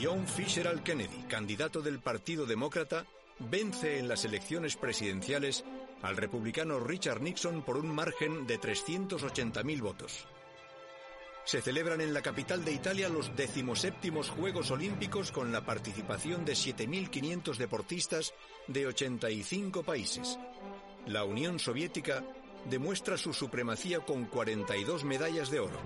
John Fisher Kennedy, candidato del Partido Demócrata, vence en las elecciones presidenciales al republicano Richard Nixon por un margen de 380.000 votos. Se celebran en la capital de Italia los decimoséptimos Juegos Olímpicos con la participación de 7.500 deportistas de 85 países. La Unión Soviética demuestra su supremacía con 42 medallas de oro.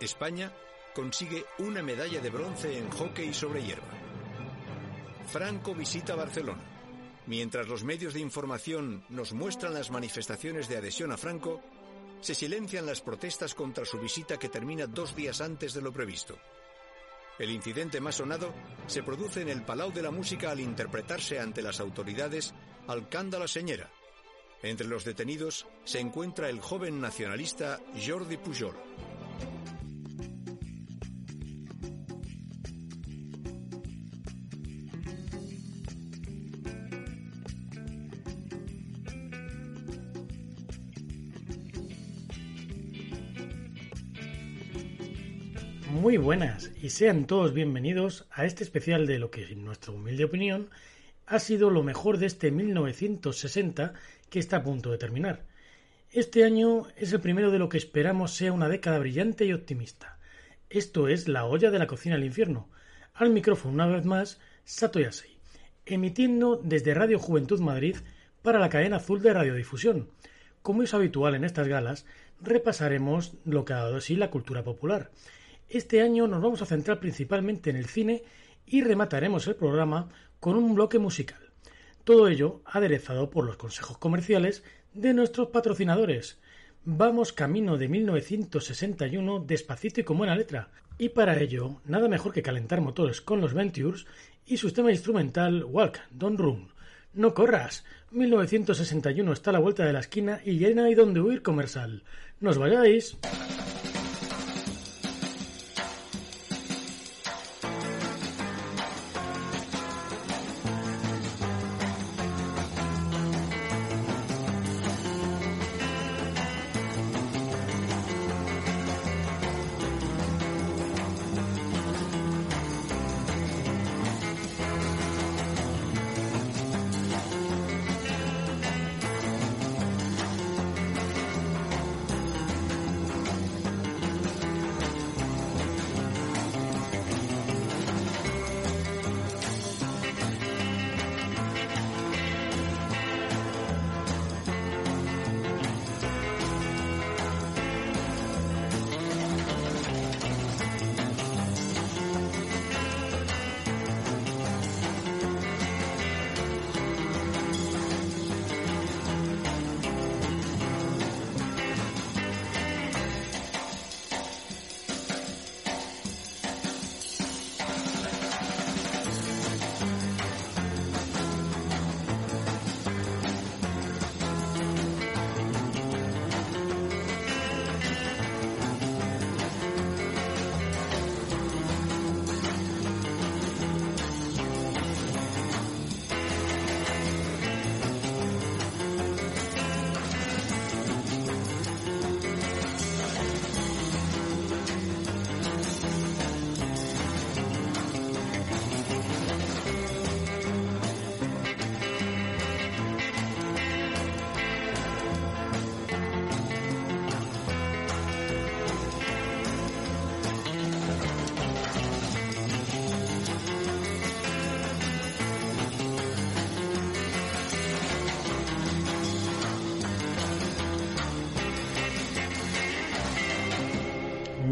España consigue una medalla de bronce en hockey sobre hierba. Franco visita Barcelona. Mientras los medios de información nos muestran las manifestaciones de adhesión a Franco, se silencian las protestas contra su visita que termina dos días antes de lo previsto. El incidente más sonado se produce en el Palau de la Música al interpretarse ante las autoridades Alcanda la Señera. Entre los detenidos se encuentra el joven nacionalista Jordi Pujol. Muy buenas y sean todos bienvenidos a este especial de lo que, en nuestra humilde opinión, ha sido lo mejor de este 1960 que está a punto de terminar. Este año es el primero de lo que esperamos sea una década brillante y optimista. Esto es La olla de la cocina al infierno. Al micrófono una vez más, Sato Yasei, emitiendo desde Radio Juventud Madrid para la cadena azul de radiodifusión. Como es habitual en estas galas, repasaremos lo que ha dado así la cultura popular este año nos vamos a centrar principalmente en el cine y remataremos el programa con un bloque musical. Todo ello aderezado por los consejos comerciales de nuestros patrocinadores. Vamos camino de 1961 despacito y con buena letra. Y para ello, nada mejor que calentar motores con los Ventures y su tema instrumental Walk, Don't Run. No corras. 1961 está a la vuelta de la esquina y ya no hay donde huir comercial. ¡Nos vayáis!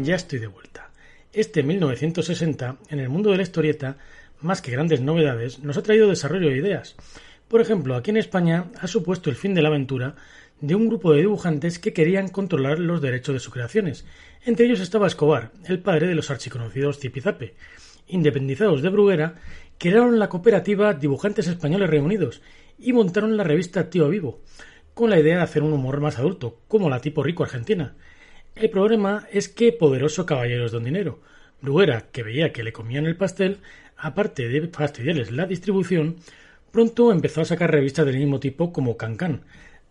Ya estoy de vuelta. Este 1960, en el mundo de la historieta, más que grandes novedades, nos ha traído desarrollo de ideas. Por ejemplo, aquí en España ha supuesto el fin de la aventura de un grupo de dibujantes que querían controlar los derechos de sus creaciones. Entre ellos estaba Escobar, el padre de los archiconocidos Zipizape. Independizados de Bruguera, crearon la cooperativa Dibujantes Españoles Reunidos y montaron la revista Tío Vivo, con la idea de hacer un humor más adulto, como la tipo rico argentina. El problema es que poderoso caballeros don dinero, Bruguera, que veía que le comían el pastel, aparte de fastidiarles la distribución, pronto empezó a sacar revistas del mismo tipo como Cancan.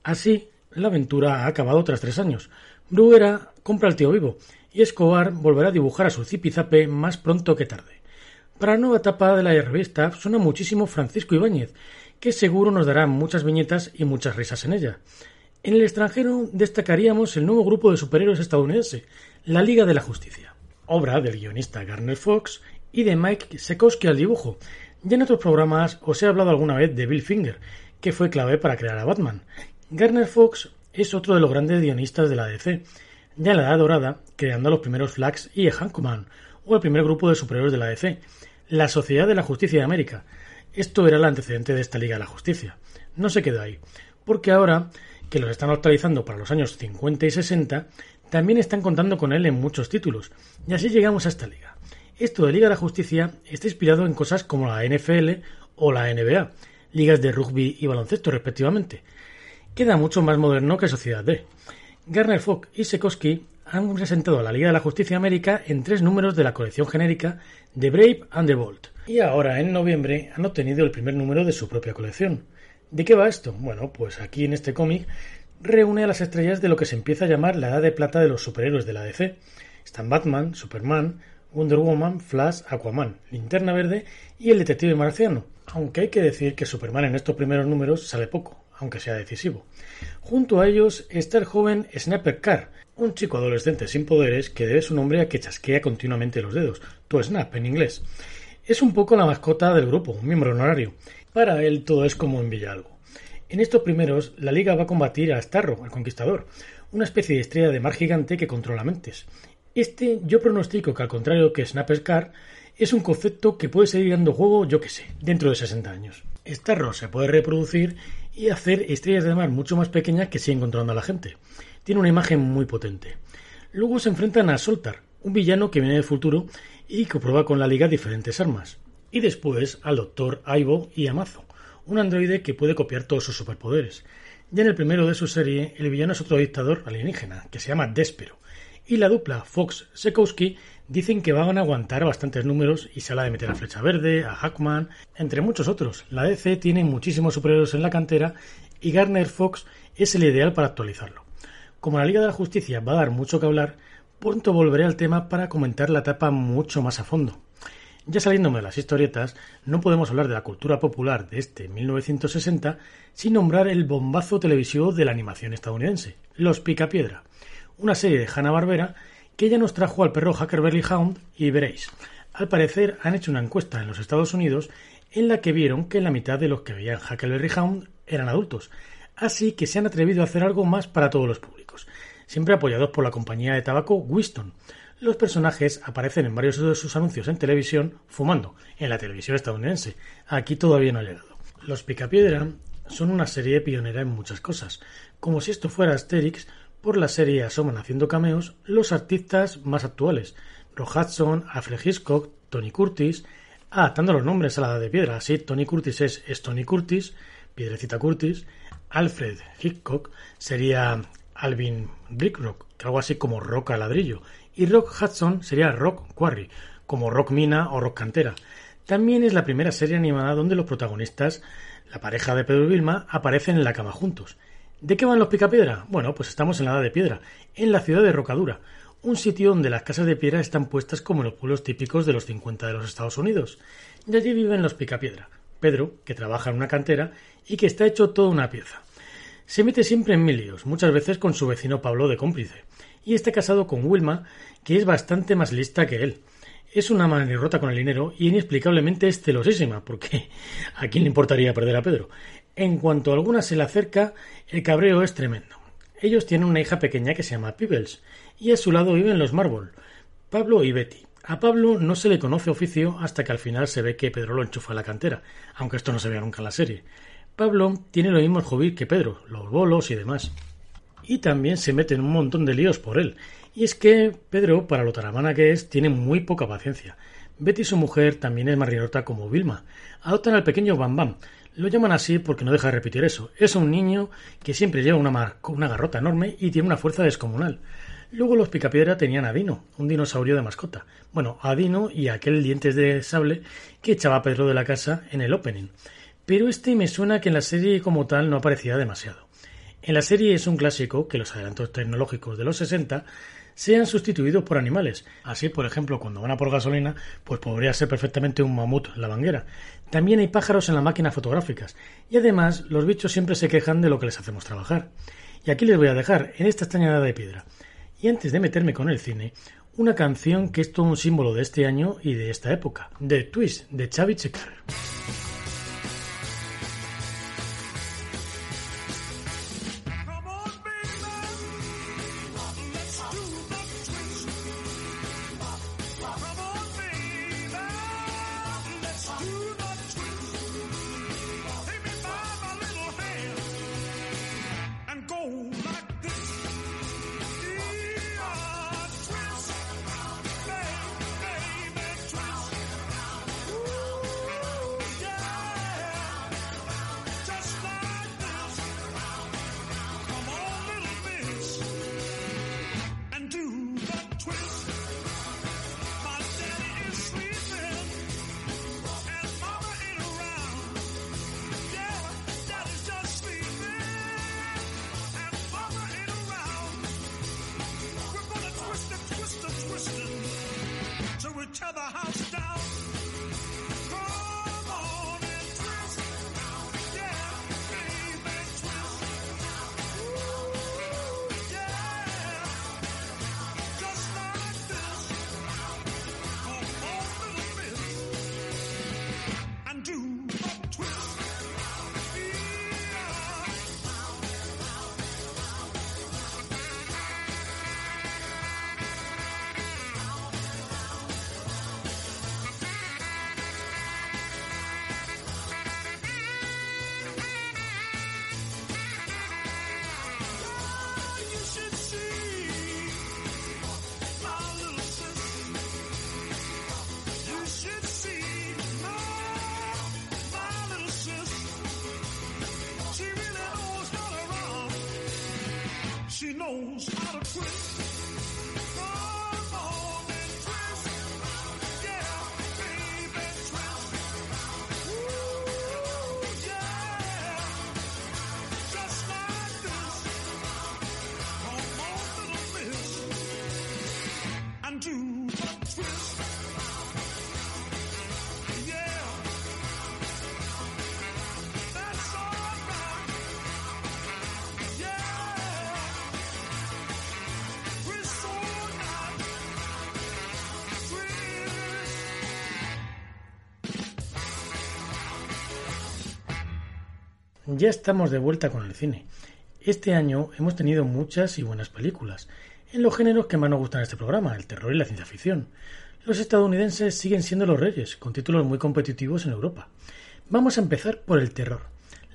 Así, la aventura ha acabado tras tres años. Bruguera compra al tío vivo y Escobar volverá a dibujar a su zipizape más pronto que tarde. Para la nueva etapa de la revista suena muchísimo Francisco Ibáñez, que seguro nos dará muchas viñetas y muchas risas en ella. En el extranjero destacaríamos el nuevo grupo de superhéroes estadounidense, la Liga de la Justicia, obra del guionista Garner Fox y de Mike Sekowski al dibujo. Ya en otros programas os he hablado alguna vez de Bill Finger, que fue clave para crear a Batman. Garner Fox es otro de los grandes guionistas de la DC, ya en la Edad Dorada, creando los primeros Flags y Hankoman, o el primer grupo de superhéroes de la DC, la Sociedad de la Justicia de América. Esto era el antecedente de esta Liga de la Justicia. No se quedó ahí, porque ahora que los están actualizando para los años 50 y 60, también están contando con él en muchos títulos, y así llegamos a esta liga. Esto de Liga de la Justicia está inspirado en cosas como la NFL o la NBA, ligas de rugby y baloncesto respectivamente. Queda mucho más moderno que Sociedad D. Garner Fox y Sekowski han presentado a la Liga de la Justicia América en tres números de la colección genérica de Brave and the Bold. Y ahora, en noviembre, han obtenido el primer número de su propia colección. ¿De qué va esto? Bueno, pues aquí en este cómic reúne a las estrellas de lo que se empieza a llamar la edad de plata de los superhéroes de la DC. Están Batman, Superman, Wonder Woman, Flash, Aquaman, Linterna Verde y el detective marciano. Aunque hay que decir que Superman en estos primeros números sale poco, aunque sea decisivo. Junto a ellos está el joven Snapper Carr, un chico adolescente sin poderes que debe su nombre a que chasquea continuamente los dedos, to snap en inglés. Es un poco la mascota del grupo, un miembro honorario. Para él todo es como en Villalgo. En estos primeros, la Liga va a combatir a Starro, el Conquistador, una especie de estrella de mar gigante que controla mentes. Este yo pronostico que al contrario que Snapper Carr, es un concepto que puede seguir dando juego, yo que sé, dentro de 60 años. Starro se puede reproducir y hacer estrellas de mar mucho más pequeñas que siguen controlando a la gente. Tiene una imagen muy potente. Luego se enfrentan a Soltar, un villano que viene del futuro y que prueba con la liga diferentes armas. Y después al Doctor Aibo y Amazo, un androide que puede copiar todos sus superpoderes. Ya en el primero de su serie, el villano es otro dictador alienígena, que se llama Despero. Y la dupla Fox-Sekowski dicen que van a aguantar bastantes números y se habla de meter a Flecha Verde, a Hackman, entre muchos otros. La DC tiene muchísimos superhéroes en la cantera y Garner Fox es el ideal para actualizarlo. Como la Liga de la Justicia va a dar mucho que hablar, pronto volveré al tema para comentar la etapa mucho más a fondo. Ya saliéndome de las historietas, no podemos hablar de la cultura popular de este 1960 sin nombrar el bombazo televisivo de la animación estadounidense, Los Picapiedra, una serie de Hanna-Barbera que ya nos trajo al perro Huckleberry Hound y veréis. Al parecer han hecho una encuesta en los Estados Unidos en la que vieron que la mitad de los que veían Huckleberry Hound eran adultos, así que se han atrevido a hacer algo más para todos los públicos, siempre apoyados por la compañía de tabaco Winston. Los personajes aparecen en varios de sus anuncios en televisión fumando, en la televisión estadounidense. Aquí todavía no ha llegado. Los Picapiedra son una serie pionera en muchas cosas. Como si esto fuera Asterix, por la serie asoman haciendo cameos los artistas más actuales. Rock Hudson, Alfred Hitchcock, Tony Curtis. Ah, los nombres a la edad de piedra. Sí, Tony Curtis es, Tony Curtis, Piedrecita Curtis. Alfred Hitchcock sería Alvin Brickrock, que algo así como roca ladrillo. Y Rock Hudson sería Rock Quarry, como Rock Mina o Rock Cantera. También es la primera serie animada donde los protagonistas, la pareja de Pedro y Vilma, aparecen en la cama juntos. ¿De qué van los picapiedra? Bueno, pues estamos en la edad de piedra, en la ciudad de Rocadura, un sitio donde las casas de piedra están puestas como en los pueblos típicos de los 50 de los Estados Unidos. Y allí viven los picapiedra. Pedro, que trabaja en una cantera y que está hecho toda una pieza. Se mete siempre en mil muchas veces con su vecino Pablo de cómplice, y está casado con Wilma, que es bastante más lista que él. Es una manirrota con el dinero y inexplicablemente es celosísima, porque ¿a quién le importaría perder a Pedro? En cuanto a alguna se le acerca, el cabreo es tremendo. Ellos tienen una hija pequeña que se llama Peebles, y a su lado viven los Marble, Pablo y Betty. A Pablo no se le conoce oficio hasta que al final se ve que Pedro lo enchufa a la cantera, aunque esto no se vea nunca en la serie. Pablo tiene los mismos hobbies que Pedro, los bolos y demás. Y también se mete en un montón de líos por él. Y es que Pedro, para lo taramana que es, tiene muy poca paciencia. Betty, su mujer, también es marinota como Vilma. Adoptan al pequeño Bam Bam, lo llaman así porque no deja de repetir eso. Es un niño que siempre lleva una, una garrota enorme y tiene una fuerza descomunal. Luego los Picapiedra tenían a Dino, un dinosaurio de mascota. Bueno, a Dino y aquel dientes de sable que echaba Pedro de la casa en el opening. Pero este me suena que en la serie como tal no aparecía demasiado. En la serie es un clásico que los adelantos tecnológicos de los 60 sean sustituidos por animales. Así, por ejemplo, cuando van a por gasolina, pues podría ser perfectamente un mamut la banguera. También hay pájaros en las máquinas fotográficas. Y además, los bichos siempre se quejan de lo que les hacemos trabajar. Y aquí les voy a dejar, en esta extrañada de piedra. Y antes de meterme con el cine, una canción que es todo un símbolo de este año y de esta época, The Twist, de Xavi Checar. She knows how to quit. Ya estamos de vuelta con el cine. Este año hemos tenido muchas y buenas películas, en los géneros que más nos gustan en este programa, el terror y la ciencia ficción. Los estadounidenses siguen siendo los reyes, con títulos muy competitivos en Europa. Vamos a empezar por el terror.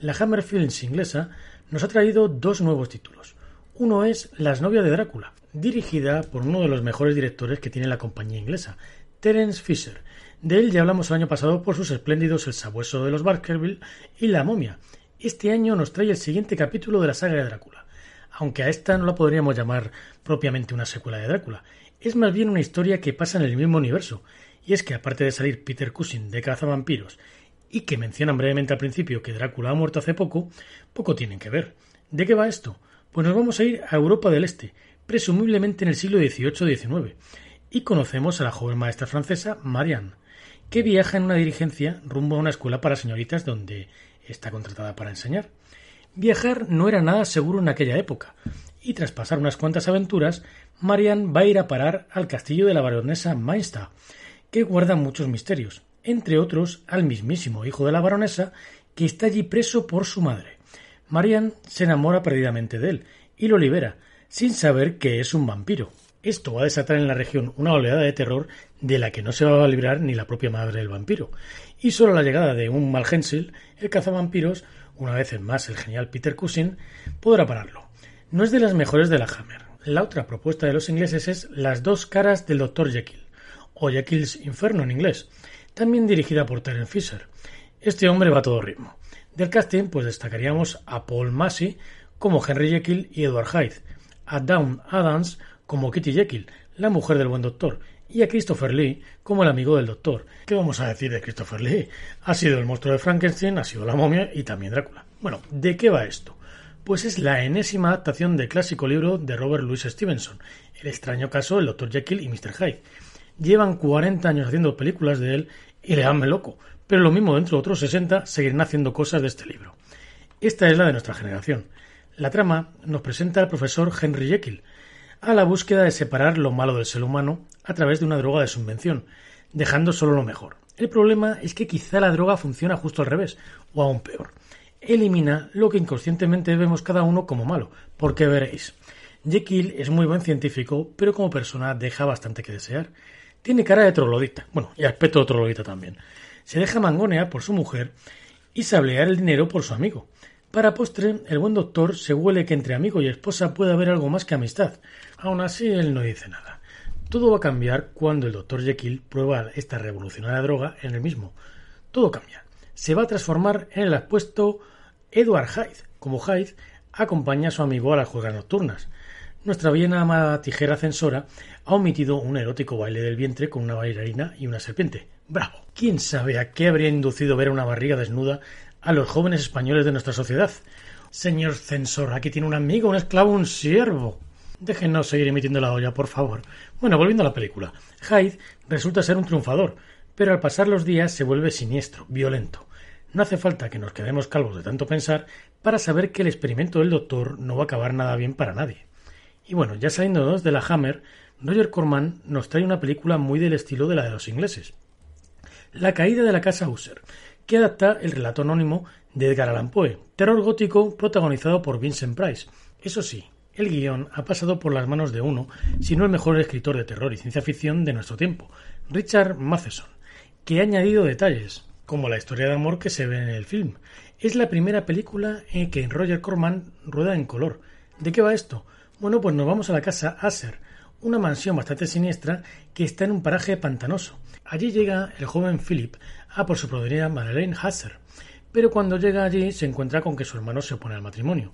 La Hammer Films inglesa nos ha traído dos nuevos títulos. Uno es Las novias de Drácula, dirigida por uno de los mejores directores que tiene la compañía inglesa, Terence Fisher. De él ya hablamos el año pasado por sus espléndidos El sabueso de los Baskerville y La momia, este año nos trae el siguiente capítulo de la saga de Drácula, aunque a esta no la podríamos llamar propiamente una secuela de Drácula, es más bien una historia que pasa en el mismo universo, y es que aparte de salir Peter Cushing de Cazavampiros y que mencionan brevemente al principio que Drácula ha muerto hace poco, poco tienen que ver. ¿De qué va esto? Pues nos vamos a ir a Europa del Este, presumiblemente en el siglo XVIII-XIX, y conocemos a la joven maestra francesa Marianne, que viaja en una dirigencia rumbo a una escuela para señoritas donde está contratada para enseñar. Viajar no era nada seguro en aquella época, y tras pasar unas cuantas aventuras, Marian va a ir a parar al castillo de la baronesa Mainstad, que guarda muchos misterios, entre otros al mismísimo hijo de la baronesa, que está allí preso por su madre. Marian se enamora perdidamente de él y lo libera, sin saber que es un vampiro. Esto va a desatar en la región una oleada de terror de la que no se va a librar ni la propia madre del vampiro, y solo la llegada de un Malgensil, el cazavampiros, una vez más el genial Peter Cushing, podrá pararlo. No es de las mejores de la Hammer. La otra propuesta de los ingleses es Las dos caras del Dr. Jekyll, o Jekyll's Inferno en inglés, también dirigida por Terence Fisher. Este hombre va a todo ritmo. Del casting, pues destacaríamos a Paul Massey como Henry Jekyll y Edward Hyde, a Dawn Adams como Kitty Jekyll, la mujer del buen doctor, y a Christopher Lee como el amigo del doctor. ¿Qué vamos a decir de Christopher Lee? Ha sido el monstruo de Frankenstein, ha sido la momia y también Drácula. Bueno, ¿de qué va esto? Pues es la enésima adaptación del clásico libro de Robert Louis Stevenson, El extraño caso del Dr. Jekyll y Mr. Hyde. Llevan 40 años haciendo películas de él y le me loco, pero lo mismo dentro de otros 60 seguirán haciendo cosas de este libro. Esta es la de nuestra generación. La trama nos presenta al profesor Henry Jekyll, a la búsqueda de separar lo malo del ser humano a través de una droga de su invención, dejando solo lo mejor. El problema es que quizá la droga funciona justo al revés, o aún peor. Elimina lo que inconscientemente vemos cada uno como malo, porque veréis. Jekyll es muy buen científico, pero como persona deja bastante que desear. Tiene cara de troglodita, bueno, y aspecto de troglodita también. Se deja mangonear por su mujer y sablear el dinero por su amigo. Para postre, el buen doctor se huele que entre amigo y esposa puede haber algo más que amistad. Aún así, él no dice nada. Todo va a cambiar cuando el doctor Jekyll prueba esta revolucionaria droga en el mismo. Todo cambia. Se va a transformar en el apuesto Edward Hyde. Como Hyde, acompaña a su amigo a las juegas nocturnas. Nuestra bien amada tijera censora ha omitido un erótico baile del vientre con una bailarina y una serpiente. ¡Bravo! ¿Quién sabe a qué habría inducido ver una barriga desnuda a los jóvenes españoles de nuestra sociedad? Señor censor, aquí tiene un amigo, un esclavo, un siervo. Déjenos seguir emitiendo la olla, por favor. Bueno, volviendo a la película. Hyde resulta ser un triunfador, pero al pasar los días se vuelve siniestro, violento. No hace falta que nos quedemos calvos de tanto pensar para saber que el experimento del doctor no va a acabar nada bien para nadie. Y bueno, ya saliendo de la Hammer, Roger Corman nos trae una película muy del estilo de la de los ingleses. La caída de la casa User, que adapta el relato anónimo de Edgar Allan Poe, terror gótico protagonizado por Vincent Price. Eso sí, el guion ha pasado por las manos de uno, si no el mejor escritor de terror y ciencia ficción de nuestro tiempo, Richard Matheson, que ha añadido detalles, como la historia de amor que se ve en el film. Es la primera película en que Roger Corman rueda en color. ¿De qué va esto? Bueno, pues nos vamos a la casa Aser, una mansión bastante siniestra que está en un paraje pantanoso. Allí llega el joven Philip a por su proveedora Madeleine Hasser, pero cuando llega allí se encuentra con que su hermano se opone al matrimonio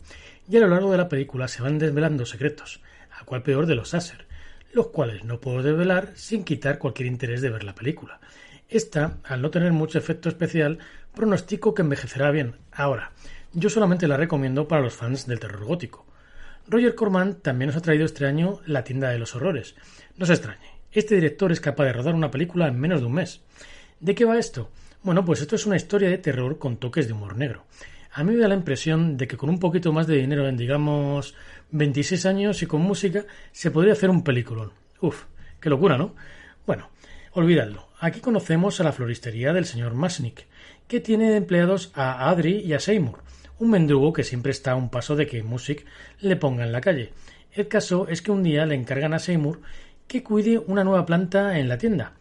y a lo largo de la película se van desvelando secretos, a cual peor de los Aser, los cuales no puedo desvelar sin quitar cualquier interés de ver la película. Esta, al no tener mucho efecto especial, pronostico que envejecerá bien. Ahora, yo solamente la recomiendo para los fans del terror gótico. Roger Corman también nos ha traído este año La tienda de los horrores. No se extrañe, este director es capaz de rodar una película en menos de un mes. ¿De qué va esto? Bueno, pues esto es una historia de terror con toques de humor negro a mí me da la impresión de que con un poquito más de dinero, en digamos 26 años y con música, se podría hacer un peliculón. Uf, qué locura, ¿no? Bueno, olvidadlo. Aquí conocemos a la floristería del señor Masnick, que tiene empleados a Adri y a Seymour, un mendrugo que siempre está a un paso de que Music le ponga en la calle. El caso es que un día le encargan a Seymour que cuide una nueva planta en la tienda.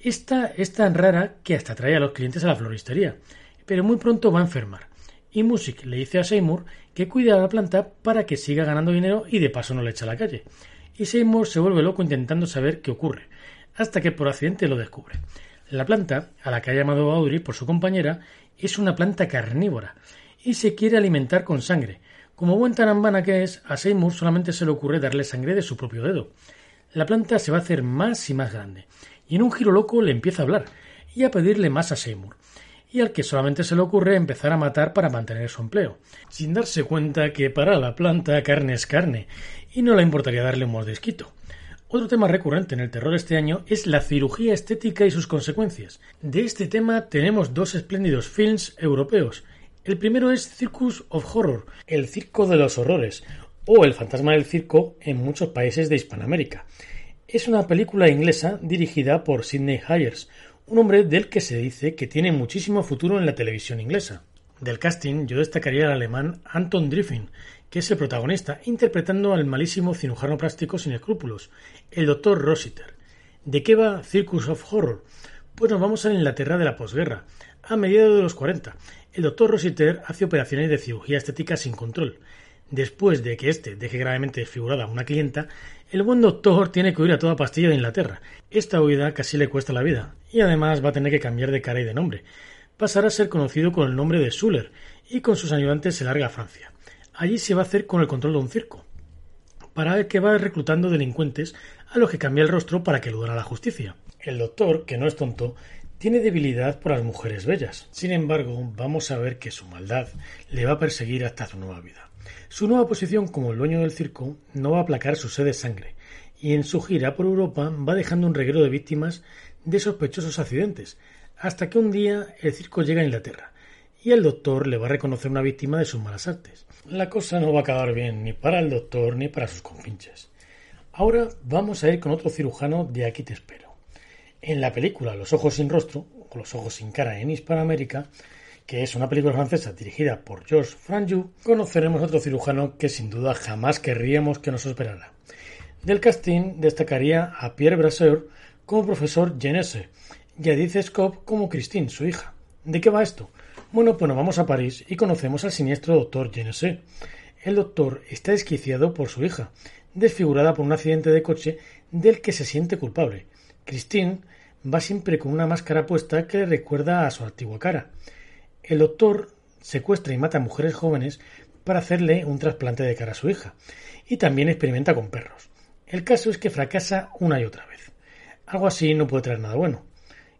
Esta es tan rara que hasta trae a los clientes a la floristería, pero muy pronto va a enfermar y Music le dice a Seymour que cuide a la planta para que siga ganando dinero y de paso no le echa a la calle. Y Seymour se vuelve loco intentando saber qué ocurre, hasta que por accidente lo descubre. La planta, a la que ha llamado Audrey por su compañera, es una planta carnívora y se quiere alimentar con sangre. Como buen tarambana que es, a Seymour solamente se le ocurre darle sangre de su propio dedo. La planta se va a hacer más y más grande, y en un giro loco le empieza a hablar y a pedirle más a Seymour y al que solamente se le ocurre empezar a matar para mantener su empleo, sin darse cuenta que para la planta carne es carne y no le importaría darle un mordisquito. Otro tema recurrente en el terror este año es la cirugía estética y sus consecuencias. De este tema tenemos dos espléndidos films europeos. El primero es Circus of Horror, el circo de los horrores, o El fantasma del circo en muchos países de Hispanoamérica. Es una película inglesa dirigida por Sidney Hayers, un hombre del que se dice que tiene muchísimo futuro en la televisión inglesa. Del casting yo destacaría al alemán Anton Driffin, que es el protagonista, interpretando al malísimo cirujano plástico sin escrúpulos, el doctor Rossiter. ¿De qué va Circus of Horror? Pues nos vamos a la Inglaterra de la posguerra, a mediados de los 40. El doctor Rossiter hace operaciones de cirugía estética sin control. Después de que éste deje gravemente desfigurada a una clienta, el buen doctor tiene que huir a toda pastilla de Inglaterra. Esta huida casi le cuesta la vida, y además va a tener que cambiar de cara y de nombre. Pasará a ser conocido con el nombre de Suller, y con sus ayudantes se larga a Francia. Allí se va a hacer con el control de un circo, para el que va reclutando delincuentes a los que cambia el rostro para que eluden a la justicia. El doctor, que no es tonto, tiene debilidad por las mujeres bellas. Sin embargo, vamos a ver que su maldad le va a perseguir hasta su nueva vida. Su nueva posición como el dueño del circo no va a aplacar su sed de sangre, y en su gira por Europa va dejando un reguero de víctimas de sospechosos accidentes, hasta que un día el circo llega a Inglaterra, y el doctor le va a reconocer una víctima de sus malas artes. La cosa no va a acabar bien ni para el doctor ni para sus compinches. Ahora vamos a ir con otro cirujano de Aquí te espero. En la película Los ojos sin rostro, o Los ojos sin cara en Hispanoamérica, que es una película francesa dirigida por Georges Franju, conoceremos otro cirujano que sin duda jamás querríamos que nos esperara. Del casting destacaría a Pierre Brasseur como profesor Genese y a Edith Scott como Christine, su hija. ¿De qué va esto? Bueno, pues nos vamos a París y conocemos al siniestro doctor Genese. El doctor está desquiciado por su hija, desfigurada por un accidente de coche del que se siente culpable. Christine va siempre con una máscara puesta que le recuerda a su antigua cara. El doctor secuestra y mata a mujeres jóvenes para hacerle un trasplante de cara a su hija, y también experimenta con perros. El caso es que fracasa una y otra vez. Algo así no puede traer nada bueno.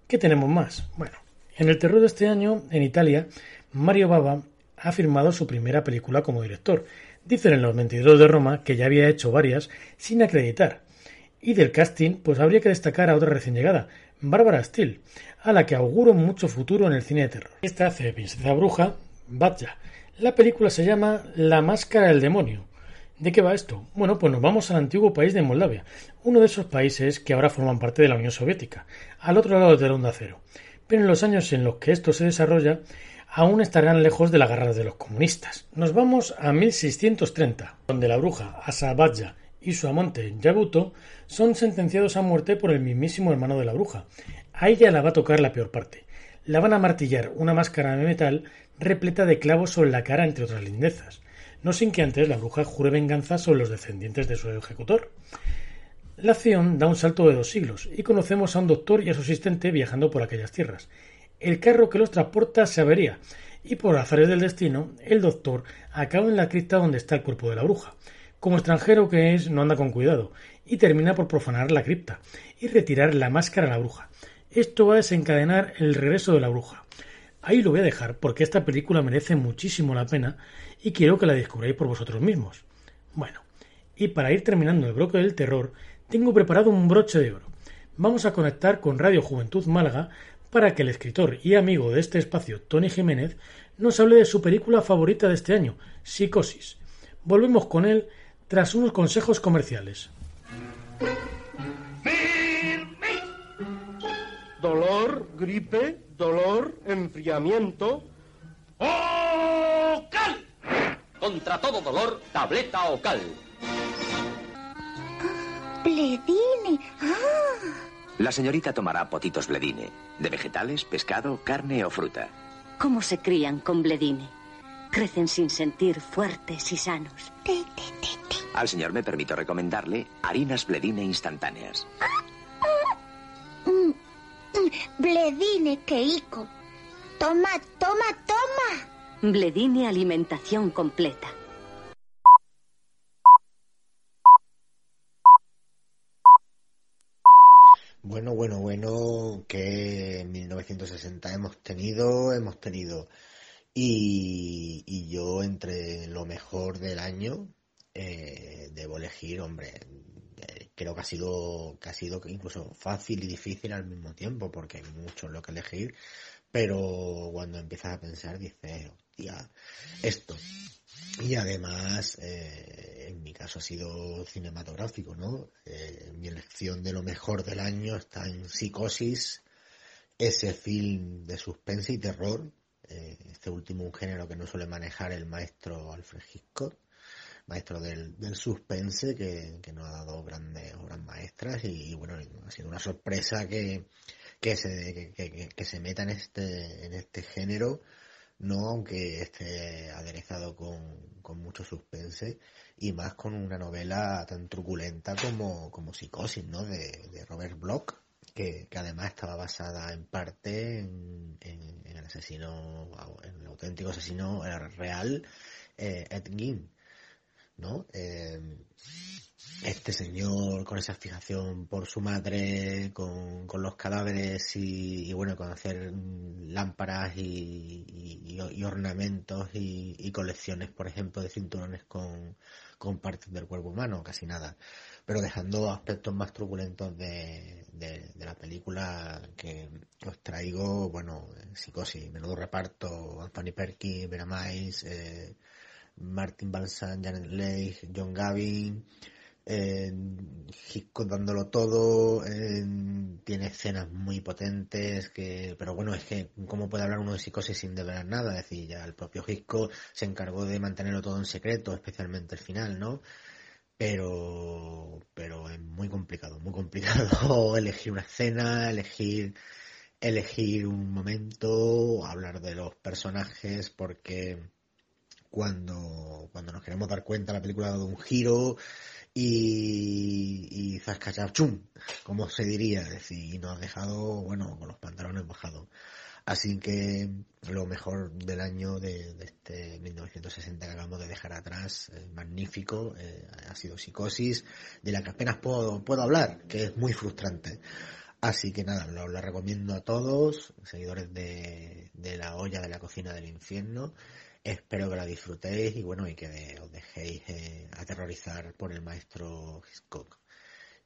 ¿Qué tenemos más? Bueno, en el terror de este año, en Italia, Mario Bava ha firmado su primera película como director. Dicen en los 22 de Roma que ya había hecho varias sin acreditar. Y del casting, pues habría que destacar a otra recién llegada, Bárbara Steele, a la que auguro mucho futuro en el cine de terror. Esta hace Princesa Bruja, Batja. La película se llama La Máscara del Demonio. ¿De qué va esto? Bueno, pues nos vamos al antiguo país de Moldavia, uno de esos países que ahora forman parte de la Unión Soviética, al otro lado de la onda cero pero en los años en los que esto se desarrolla aún estarán lejos de la garra de los comunistas. Nos vamos a 1630, donde la bruja Asabadja y su amante Yabuto son sentenciados a muerte por el mismísimo hermano de la bruja. A ella la va a tocar la peor parte. La van a martillar una máscara de metal repleta de clavos sobre la cara, entre otras lindezas. No sin que antes la bruja jure venganza sobre los descendientes de su ejecutor. La acción da un salto de dos siglos y conocemos a un doctor y a su asistente viajando por aquellas tierras. El carro que los transporta se avería y por azares del destino el doctor acaba en la cripta donde está el cuerpo de la bruja. Como extranjero que es, no anda con cuidado y termina por profanar la cripta y retirar la máscara a la bruja. Esto va a desencadenar el regreso de la bruja. Ahí lo voy a dejar porque esta película merece muchísimo la pena y quiero que la descubráis por vosotros mismos. Bueno, y para ir terminando el bloque del terror, tengo preparado un broche de oro. Vamos a conectar con Radio Juventud Málaga para que el escritor y amigo de este espacio, Tony Jiménez, nos hable de su película favorita de este año, Psicosis. Volvemos con él tras unos consejos comerciales. Dolor, gripe, dolor, enfriamiento. ¡Ocal! Contra todo dolor, tableta Ocal. Bledine. Ah. La señorita tomará potitos bledine, de vegetales, pescado, carne o fruta. ¿Cómo se crían con bledine? Crecen sin sentir, fuertes y sanos. Al señor me permito recomendarle harinas bledine instantáneas. Mm, bledine, Keiko. Toma, toma, toma. Bledine alimentación completa. Bueno, bueno, bueno, que en 1960 hemos tenido, hemos tenido. Y, y yo entre lo mejor del año eh, debo elegir, hombre, creo que ha sido que ha sido incluso fácil y difícil al mismo tiempo porque hay mucho lo que elegir, pero cuando empiezas a pensar dices, hostia, esto. Y además, eh, en mi caso ha sido cinematográfico, ¿no? Eh, mi elección de lo mejor del año está en Psicosis, ese film de suspense y terror, eh, este último un género que no suele manejar el maestro Alfred Hitchcock, maestro del, del suspense, que, que, nos ha dado grandes obras maestras y, bueno, ha sido una sorpresa que, que, se, que, que se meta en este, en este género no aunque esté aderezado con, con, mucho suspense y más con una novela tan truculenta como, como Psicosis, ¿no? De, de Robert Bloch, que, que, además estaba basada en parte en, el asesino, en el auténtico asesino real, eh, Ed Gein, ¿no? Eh, este señor con esa fijación por su madre, con, los cadáveres y, bueno, con hacer lámparas y, ornamentos y, colecciones, por ejemplo, de cinturones con, con partes del cuerpo humano, casi nada. Pero dejando aspectos más truculentos de, de, la película que os traigo, bueno, Psicosis, menudo reparto, Anthony Perkins, Vera eh, Martin Balsam, Janet Leigh, John Gavin, eh, dándolo todo, tiene escenas muy potentes, que, pero bueno, es que, ¿cómo puede hablar uno de psicosis sin develar nada? Es decir, ya el propio Hitchcock se encargó de mantenerlo todo en secreto, especialmente el final, ¿no? Pero, pero es muy complicado, muy complicado elegir una escena, elegir, elegir un momento, hablar de los personajes, porque cuando, cuando nos queremos dar cuenta la película ha dado un giro, y, y chum, como se diría, decir, y nos ha dejado, bueno, con los pantalones bajados. Así que lo mejor del año de, este 1960 que acabamos de dejar atrás, magnífico, eh, ha sido Psicosis, de la que apenas puedo, puedo hablar, que es muy frustrante. Así que nada, lo, lo recomiendo a todos, seguidores de, de la olla de la cocina del infierno. Espero que la disfrutéis y bueno, y que os dejéis eh, aterrorizar por el maestro Hitchcock.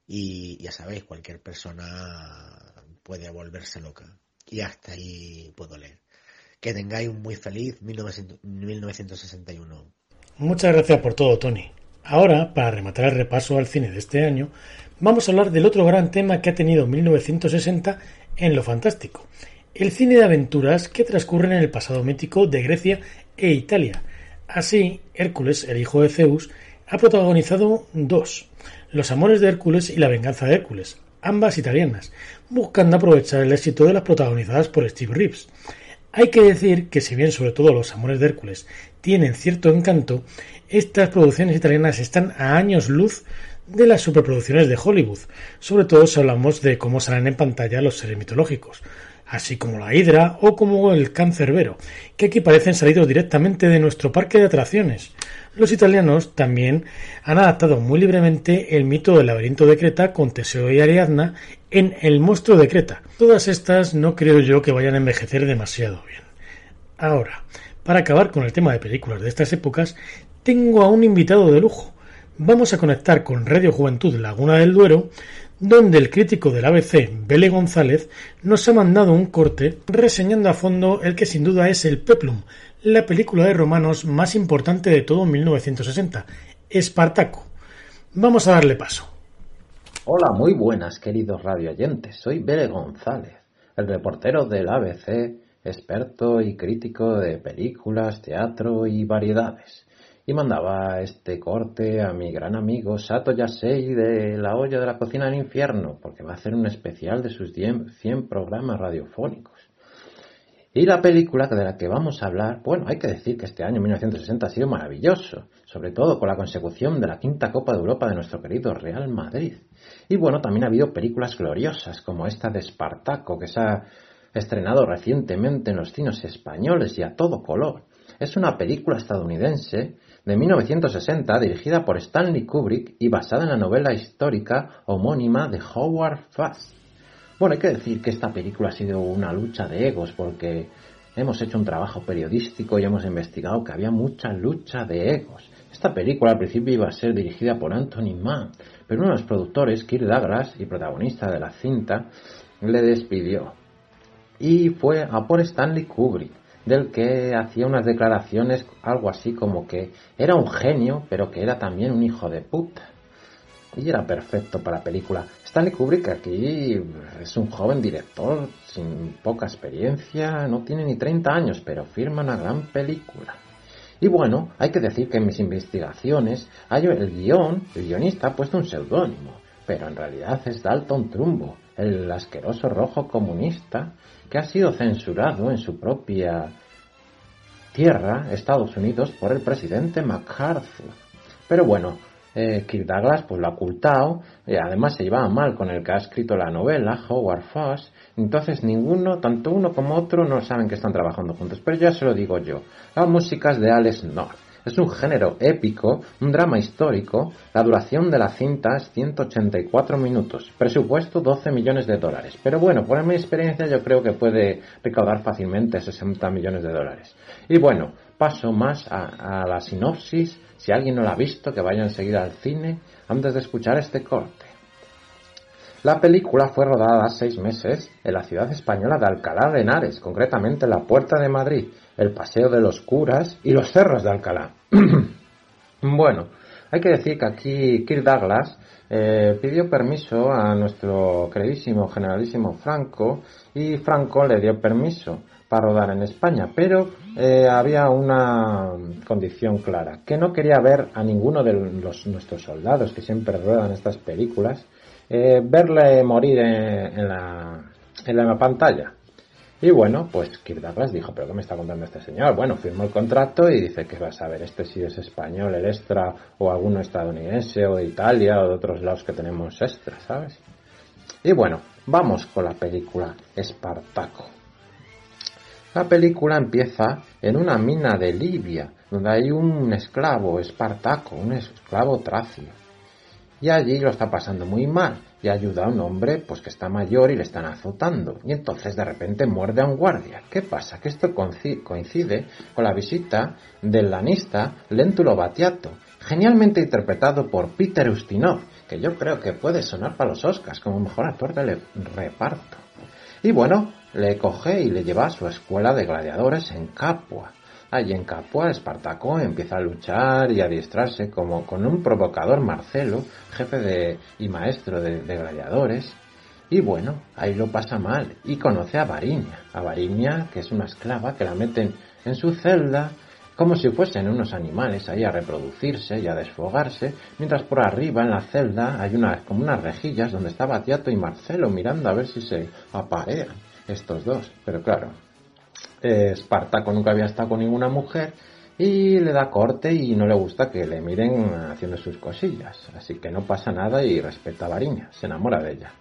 Y ya sabéis, cualquier persona puede volverse loca. Y hasta ahí puedo leer. Que tengáis un muy feliz 1961. Muchas gracias por todo, Tony. Ahora, para rematar el repaso al cine de este año, vamos a hablar del otro gran tema que ha tenido 1960 en lo fantástico, el cine de aventuras que transcurre en el pasado mítico de Grecia e Italia. Así, Hércules, el hijo de Zeus, ha protagonizado dos, Los amores de Hércules y La venganza de Hércules, ambas italianas, buscando aprovechar el éxito de las protagonizadas por Steve Reeves. Hay que decir que si bien sobre todo Los amores de Hércules tienen cierto encanto, estas producciones italianas están a años luz de las superproducciones de Hollywood, sobre todo si hablamos de cómo salen en pantalla los seres mitológicos, así como la hidra o como el cancerbero, que aquí parecen salidos directamente de nuestro parque de atracciones. Los italianos también han adaptado muy libremente el mito del laberinto de Creta con Teseo y Ariadna en El monstruo de Creta. Todas estas no creo yo que vayan a envejecer demasiado bien. Ahora, para acabar con el tema de películas de estas épocas, tengo a un invitado de lujo. Vamos a conectar con Radio Juventud Laguna del Duero, donde el crítico del ABC, Bele González, nos ha mandado un corte reseñando a fondo el que sin duda es el Peplum, la película de romanos más importante de todo 1960, Espartaco. Vamos a darle paso. Hola, muy buenas queridos radioyentes, soy Bele González, el reportero del ABC, experto y crítico de películas, teatro y variedades y mandaba este corte a mi gran amigo Sato Yasei de La olla de la cocina del infierno, porque va a hacer un especial de sus 100 programas radiofónicos. Y la película de la que vamos a hablar, bueno, hay que decir que este año 1960 ha sido maravilloso, sobre todo con la consecución de la quinta Copa de Europa de nuestro querido Real Madrid. Y bueno, también ha habido películas gloriosas como esta de Espartaco, que se ha estrenado recientemente en los cines españoles y a todo color. Es una película estadounidense de 1960 dirigida por Stanley Kubrick y basada en la novela histórica homónima de Howard Fast. Bueno, hay que decir que esta película ha sido una lucha de egos porque hemos hecho un trabajo periodístico y hemos investigado que había mucha lucha de egos. Esta película al principio iba a ser dirigida por Anthony Mann, pero uno de los productores, Kirk Douglas y protagonista de la cinta, le despidió. Y fue a por Stanley Kubrick, del que hacía unas declaraciones algo así como que era un genio, pero que era también un hijo de puta. Y era perfecto para la película. Stanley Kubrick aquí es un joven director sin poca experiencia, no tiene ni 30 años, pero firma una gran película. Y bueno, hay que decir que en mis investigaciones hay el guion, el guionista ha puesto un seudónimo, pero en realidad es Dalton Trumbo, el asqueroso rojo comunista que ha sido censurado en su propia tierra, Estados Unidos, por el presidente MacArthur. Pero bueno, eh, Kirk Douglas pues lo ha ocultado, y además se llevaba mal con el que ha escrito la novela, Howard Foss, entonces ninguno, tanto uno como otro, no saben que están trabajando juntos. Pero ya se lo digo yo, la música es de Alex North. Es un género épico, un drama histórico. La duración de la cinta es 184 minutos. Presupuesto 12 millones de dólares. Pero bueno, por mi experiencia yo creo que puede recaudar fácilmente 60 millones de dólares. Y bueno, paso más a, la sinopsis. Si alguien no la ha visto, que vaya enseguida al cine antes de escuchar este corte. La película fue rodada seis meses en la ciudad española de Alcalá de Henares, concretamente en la Puerta de Madrid, el Paseo de los Curas y los Cerros de Alcalá. bueno, hay que decir que aquí Kirk Douglas eh, pidió permiso a nuestro queridísimo generalísimo Franco y Franco le dio permiso para rodar en España, pero eh, había una condición clara, que no quería ver a ninguno de los, nuestros soldados que siempre ruedan estas películas, eh, verle morir en, la, en la pantalla. Y bueno, pues Kirk Douglas dijo, pero ¿qué me está contando este señor? Bueno, firmó el contrato y dice que va a saber este si es español, el extra, o alguno estadounidense, o de Italia, o de otros lados que tenemos extra, ¿sabes? Y bueno, vamos con la película Espartaco. La película empieza en una mina de Libia, donde hay un esclavo, Espartaco, un esclavo tracio y allí lo está pasando muy mal y ayuda a un hombre pues que está mayor y le están azotando y entonces de repente muerde a un guardia. ¿Qué pasa? Que esto coincide con la visita del lanista Lentulo Batiato, genialmente interpretado por Peter Ustinov, que yo creo que puede sonar para los Oscars como mejor actor del reparto. Y bueno, le coge y le lleva a su escuela de gladiadores en Capua Allí en Capua, Espartaco empieza a luchar y a adiestrarse como con un provocador Marcelo, jefe de, y maestro de, gladiadores. Y bueno, ahí lo pasa mal y conoce a Variña, a Variña, que es una esclava que la meten en su celda como si fuesen unos animales ahí a reproducirse y a desfogarse, mientras por arriba en la celda hay una, como unas rejillas donde está Batiato y Marcelo mirando a ver si se aparean estos dos. Pero claro, Espartaco nunca había estado con ninguna mujer y le da corte y no le gusta que le miren haciendo sus cosillas. Así que no pasa nada y respeta a Variña, se enamora de ella.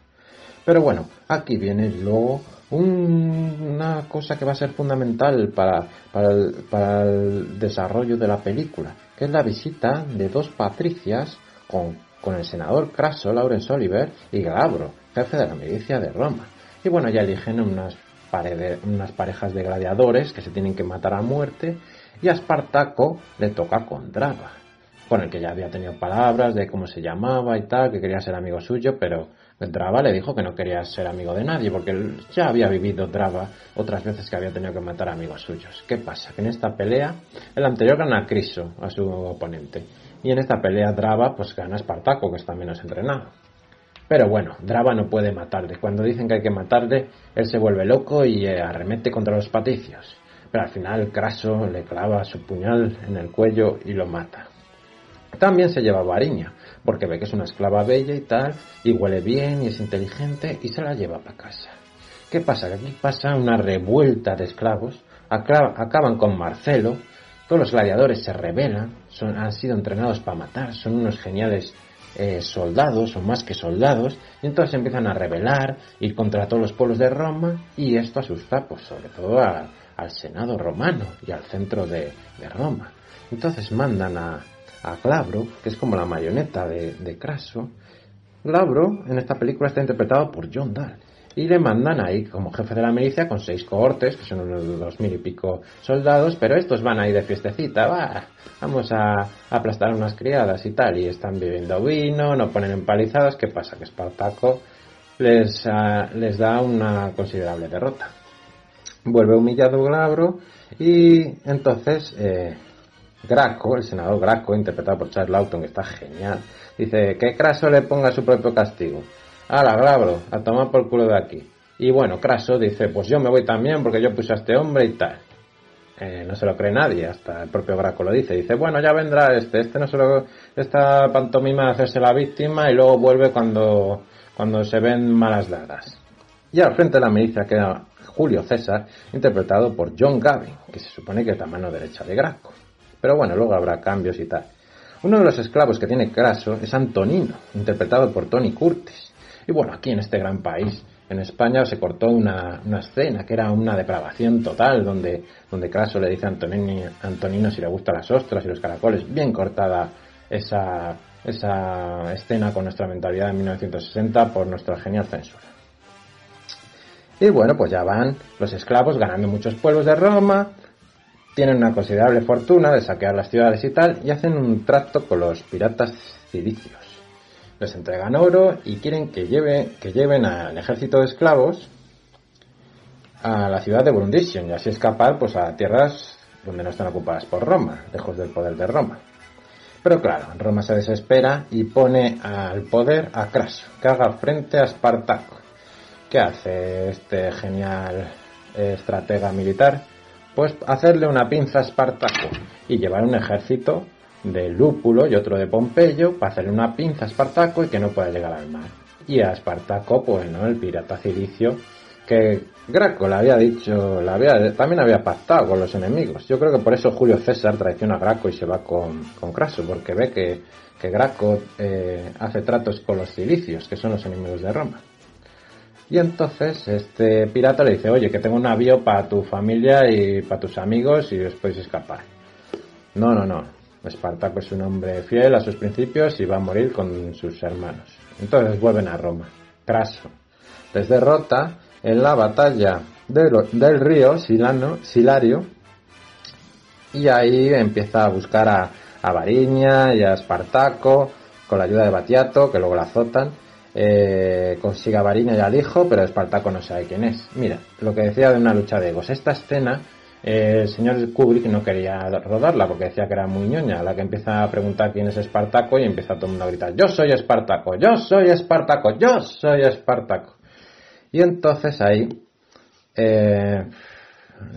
Pero bueno, aquí viene luego una cosa que va a ser fundamental para, para, el, desarrollo de la película, que es la visita de dos patricias con, con el senador Craso, Laurence Oliver, y Glabro, jefe de la milicia de Roma. Y bueno, ya eligen unas unas parejas de gladiadores que se tienen que matar a muerte y a Espartaco le toca con Drava, con el que ya había tenido palabras de cómo se llamaba y tal, que quería ser amigo suyo, pero Drava le dijo que no quería ser amigo de nadie porque ya había vivido Drava otras veces que había tenido que matar a amigos suyos. ¿Qué pasa? Que en esta pelea, el anterior gana a Criso, a su oponente, y en esta pelea Drava pues gana a Espartaco, que está menos entrenado. Pero bueno, Drava no puede matarle. Cuando dicen que hay que matarle, él se vuelve loco y eh, arremete contra los patricios. Pero al final Craso le clava su puñal en el cuello y lo mata. También se lleva a Variña, porque ve que es una esclava bella y tal, y huele bien y es inteligente, y se la lleva para casa. ¿Qué pasa? Que aquí pasa una revuelta de esclavos, acaban con Marcelo, todos los gladiadores se rebelan, han sido entrenados para matar, son unos geniales eh, soldados o más que soldados y entonces empiezan a rebelar ir contra todos los pueblos de Roma y esto asusta pues sobre todo al Senado romano y al centro de, Roma. Entonces mandan a, a Glabro, que es como la marioneta de, de Craso. Glabro en esta película está interpretado por John Dahl y le mandan ahí como jefe de la milicia con seis cohortes, que son unos dos mil y pico soldados, pero estos van ahí de fiestecita, va, vamos a, aplastar unas criadas y tal, y están bebiendo vino, no ponen empalizadas, ¿qué pasa? Que Espartaco les, ah, les da una considerable derrota. Vuelve humillado Glabro y entonces eh, Graco, el senador Graco, interpretado por Charles Lawton, que está genial, dice que Craso le ponga su propio castigo. ¡Hala, Glabro! A tomar por culo de aquí. Y bueno, Craso dice, pues yo me voy también porque yo puse a este hombre y tal. Eh, no se lo cree nadie, hasta el propio Graco lo dice. Dice, bueno, ya vendrá este, este no se lo... Esta pantomima de hacerse la víctima y luego vuelve cuando, cuando se ven malas dadas. Y al frente de la milicia queda Julio César, interpretado por John Gavin, que se supone que es la mano derecha de Graco. Pero bueno, luego habrá cambios y tal. Uno de los esclavos que tiene Craso es Antonino, interpretado por Tony Curtis. Y bueno, aquí en este gran país en España se cortó una, una, escena que era una depravación total, donde, donde Craso le dice a Antonino si le gustan las ostras y los caracoles, bien cortada esa, esa escena con nuestra mentalidad de 1960 por nuestra genial censura. Y bueno, pues ya van los esclavos ganando muchos pueblos de Roma, tienen una considerable fortuna de saquear las ciudades y tal, y hacen un trato con los piratas cilicios. Les entregan oro y quieren que, lleve, que lleven al ejército de esclavos a la ciudad de Brundisium y así escapar pues, a tierras donde no están ocupadas por Roma, lejos del poder de Roma. Pero claro, Roma se desespera y pone al poder a Craso, que haga frente a Espartaco. ¿Qué hace este genial estratega militar? Pues hacerle una pinza a Espartaco y llevar un ejército de Lúpulo y otro de Pompeyo para hacerle una pinza a Espartaco y que no pueda llegar al mar. Y a Espartaco, pues no, el pirata cilicio, que Graco le había dicho, también había pactado con los enemigos. Yo creo que por eso Julio César traiciona a Graco y se va con, con Craso, porque ve que, que Graco eh, hace tratos con los cilicios, que son los enemigos de Roma. Y entonces este pirata le dice, oye, que tengo un navío para tu familia y para tus amigos y os podéis escapar. No, no, no. Espartaco es un hombre fiel a sus principios y va a morir con sus hermanos. Entonces vuelven a Roma. Craso les derrota en la batalla del río Silano, Silario y ahí empieza a buscar a, a Variña y a Espartaco con la ayuda de Batiato, que luego la azotan. Eh, consigue a Variña y al hijo, pero Espartaco no sabe quién es. Mira, lo que decía de una lucha de egos. Esta escena, el señor Kubrick no quería rodarla porque decía que era muy ñoña. La que empieza a preguntar quién es Espartaco y empieza todo el mundo a gritar: Yo soy Espartaco, yo soy Espartaco, yo soy Espartaco. Y entonces ahí, eh,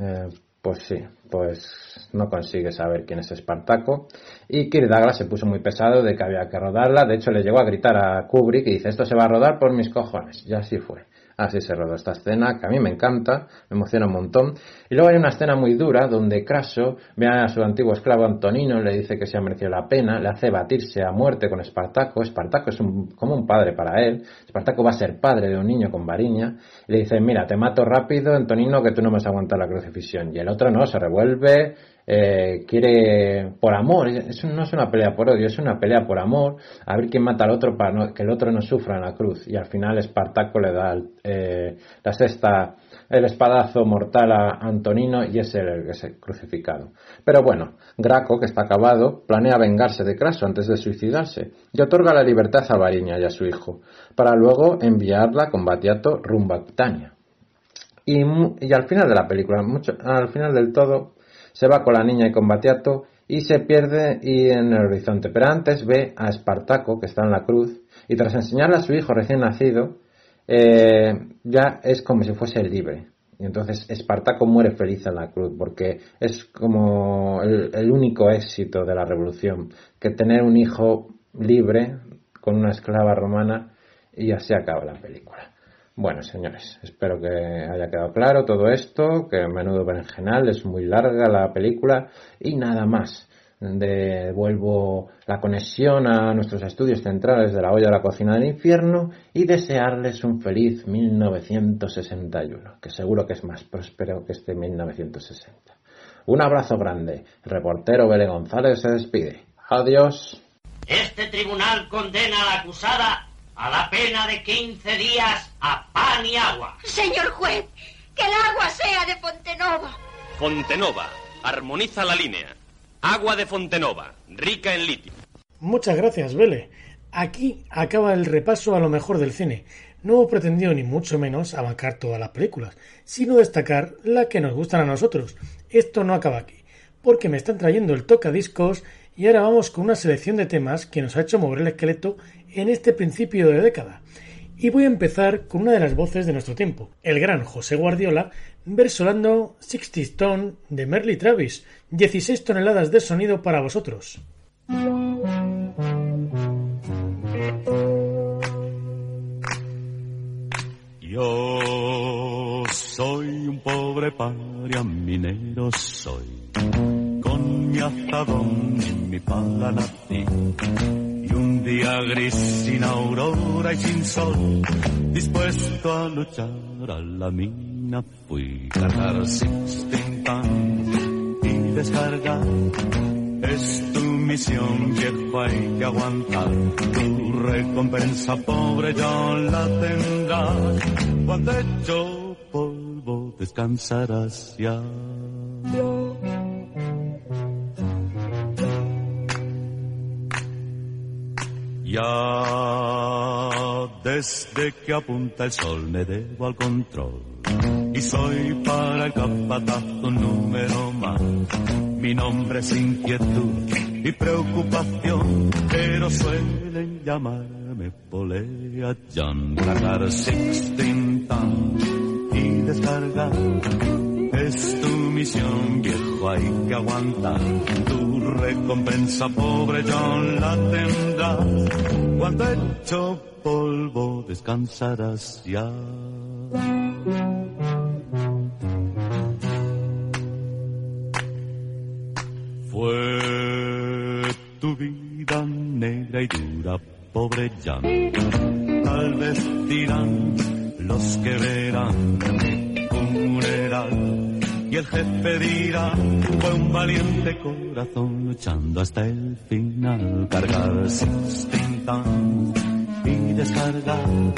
eh, pues sí, pues no consigue saber quién es Espartaco. Y Kirk Douglas se puso muy pesado de que había que rodarla. De hecho, le llegó a gritar a Kubrick y dice, esto se va a rodar por mis cojones. Y así fue. Así se rodó esta escena, que a mí me encanta, me emociona un montón. Y luego hay una escena muy dura donde Craso ve a su antiguo esclavo Antonino, le dice que se ha merecido la pena, le hace batirse a muerte con Espartaco. Espartaco es como un padre para él. Espartaco va a ser padre de un niño con Variña. Y le dice, mira, te mato rápido, Antonino, que tú no me vas a aguantar la crucifixión. Y el otro no, se revuelve, eh, quiere por amor, eso no es una pelea por odio, es una pelea por amor, a ver quién mata al otro para que el otro no sufra en la cruz. Y al final Espartaco le da eh, la sexta, el espadazo mortal a Antonino y es el que es crucificado. Pero bueno, Graco, que está acabado, planea vengarse de Craso antes de suicidarse y otorga la libertad a Variña y a su hijo, para luego enviarla con Batiato rumbo a Y, y, al final de la película, mucho, al final del todo, se va con la niña y con Batiato y se pierde y en el horizonte. Pero antes ve a Espartaco, que está en la cruz, y tras enseñarle a su hijo recién nacido, eh, ya es como si fuese libre. Y entonces Espartaco muere feliz en la cruz, porque es como el, el único éxito de la revolución, que tener un hijo libre con una esclava romana y así acaba la película. Bueno, señores, espero que haya quedado claro todo esto, que menudo berenjenal, es muy larga la película y nada más. Devuelvo la conexión a nuestros estudios centrales de la olla de la cocina del infierno y desearles un feliz 1961, que seguro que es más próspero que este 1960. Un abrazo grande. El reportero Bele González se despide. Adiós. Este tribunal condena a la acusada a la pena de 15 días a pan y agua. Señor juez, que el agua sea de Fontenova. Fontenova, armoniza la línea. Agua de Fontenova, rica en litio. Muchas gracias, Vele. Aquí acaba el repaso a lo mejor del cine. No pretendió ni mucho menos abarcar todas las películas, sino destacar las que nos gustan a nosotros. Esto no acaba aquí, porque me están trayendo el tocadiscos y ahora vamos con una selección de temas que nos ha hecho mover el esqueleto en este principio de década. Y voy a empezar con una de las voces de nuestro tiempo, el gran José Guardiola, versolando Sixty Stone de Merly Travis, 16 toneladas de sonido para vosotros. Yo soy un pobre paria minero, soy con mi azadón y mi pala nací día gris sin aurora y sin sol, dispuesto a luchar a la mina fui. Cargar sixteen tons y descargar. Es tu misión, viejo, hay que aguantar. Tu recompensa, pobre, ya la tendrás. Cuando hecho polvo, descansarás ya. Ya desde que apunta el sol me debo al control y soy para el capatazo número más. Mi nombre es inquietud y preocupación, pero suelen llamarme Polea John. Cargar sixteen tons y descargar es tu misión, viejo, hay que aguantar. Tu recompensa, pobre John, la tendrás. Cuando hecho polvo, descansarás ya. Fue tu vida negra y dura, pobre Jan. Tal vez dirán los que verán el jefe dirá, fue un valiente corazón luchando hasta el final. Cargar y descargar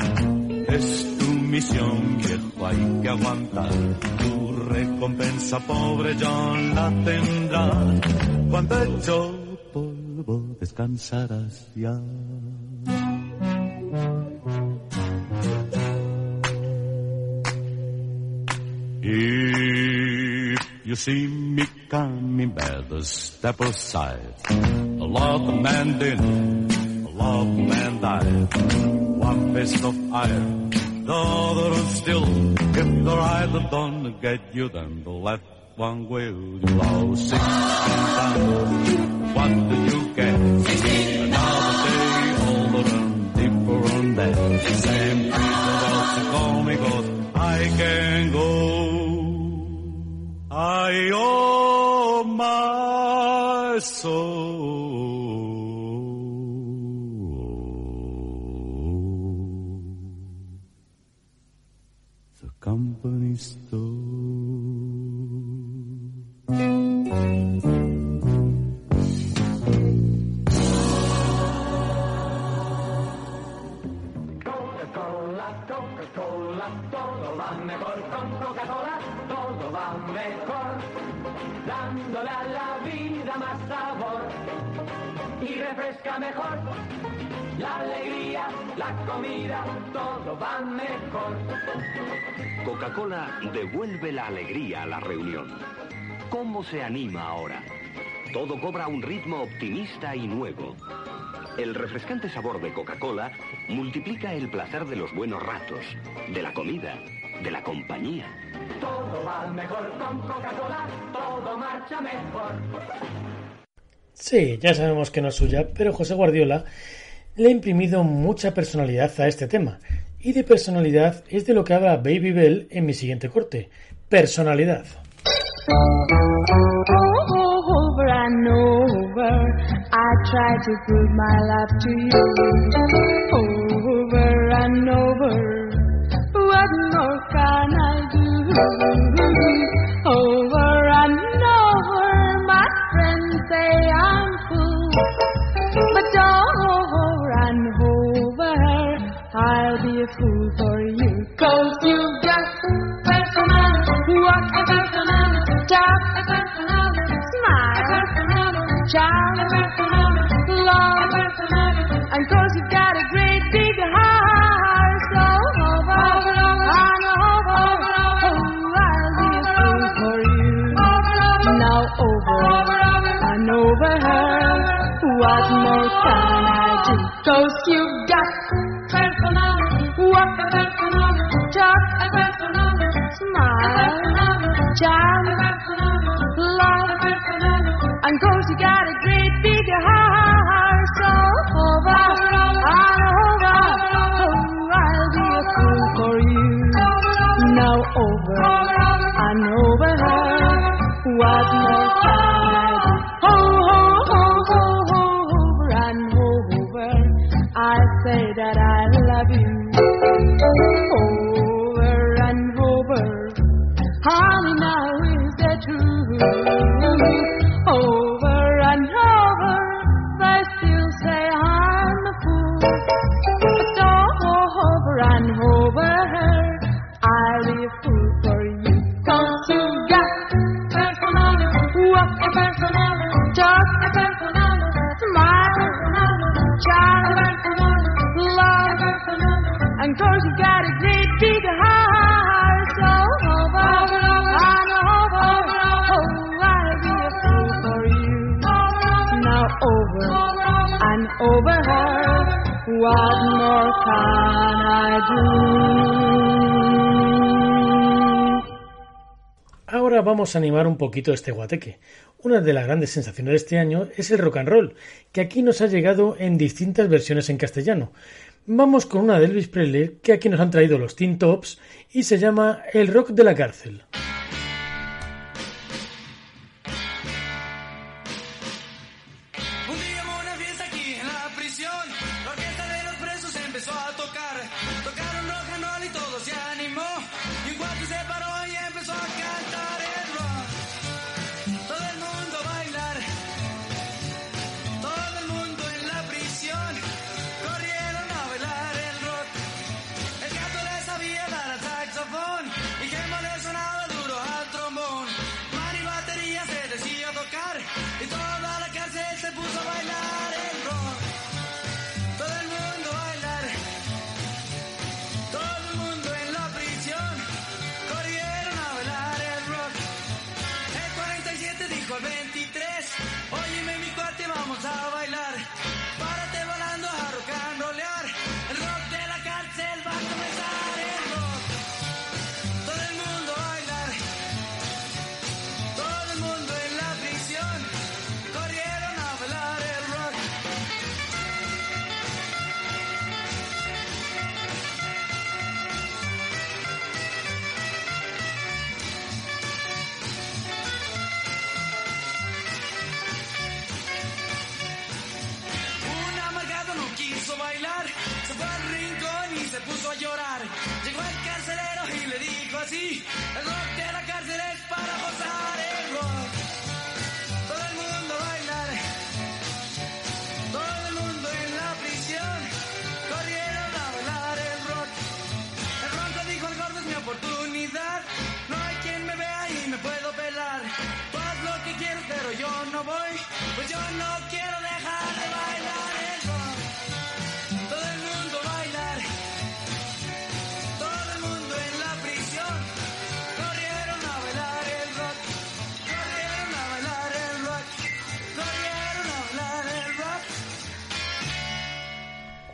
es tu misión, viejo, hay que aguantar. Tu recompensa, pobre John, la tendrás. Cuando hecho polvo, descansarás ya. If you see me coming, better step aside. A lot of men did, a lot of men died. One fist of iron, the other one still. If the right don't get you, then the left one will. You lost times. What did you get? Another day older and deeper on that. Same people also call me God. I can. I owe my soul. Más sabor y refresca mejor. La alegría, la comida, todo va mejor. Coca-Cola devuelve la alegría a la reunión. ¿Cómo se anima ahora? Todo cobra un ritmo optimista y nuevo. El refrescante sabor de Coca-Cola multiplica el placer de los buenos ratos, de la comida, de la compañía. Todo va mejor con Coca-Cola, todo marcha mejor. Sí, ya sabemos que no es suya, pero José Guardiola le ha imprimido mucha personalidad a este tema. Y de personalidad es de lo que habla Baby Bell en mi siguiente corte. Personalidad. over and over. I try to prove my love to you. Over and over. Love. And you've got a great big heart. So over, over, and over. Oh, I'll be a fool for you. Now over, and over her. What more can I do? Cause you've got. What. Talk. Smile. Charm. And cause you got a great big heart, so over, and over, oh, I'll be a fool for you. Now over and over her, what more can I do? Ahora vamos a animar un poquito este guateque. Una de las grandes sensaciones de este año es el rock and roll, que aquí nos ha llegado en distintas versiones en castellano. Vamos con una de Elvis Presley que aquí nos han traído los Teen Tops y se llama El rock de la cárcel.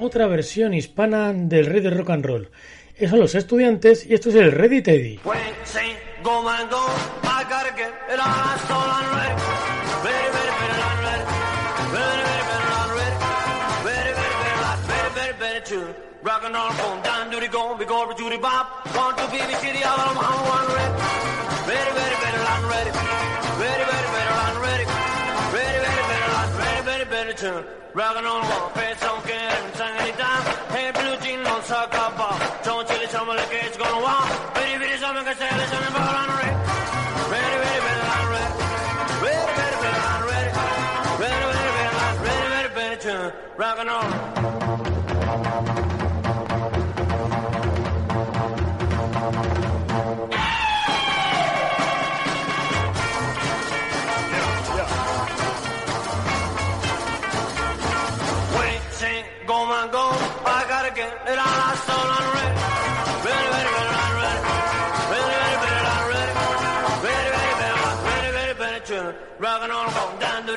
Otra versión hispana del rey del rock and roll. Esos son los estudiantes y esto es el Ready Teddy. On, on on on on. Rock and roll, boom, down, duty, go, be go, duty, bop. One, two, baby, city, all I'm one ready. Ready, ready, ready, on ready. Ready, ready, ready, on ready. On ready, ready, ready, tune. Rock and roll, one, face, don't care, and sing it down. Hey, blue jean, no sock, up, ball. Don't chill, it's something like it's gonna walk. Ready, ready, something, can say, listen, and ball on ready. Ready, ready, ready, on ready. Ready, ready, ready, on ready. Ready, ready, ready, on ready, ready, ready, tune. Rock and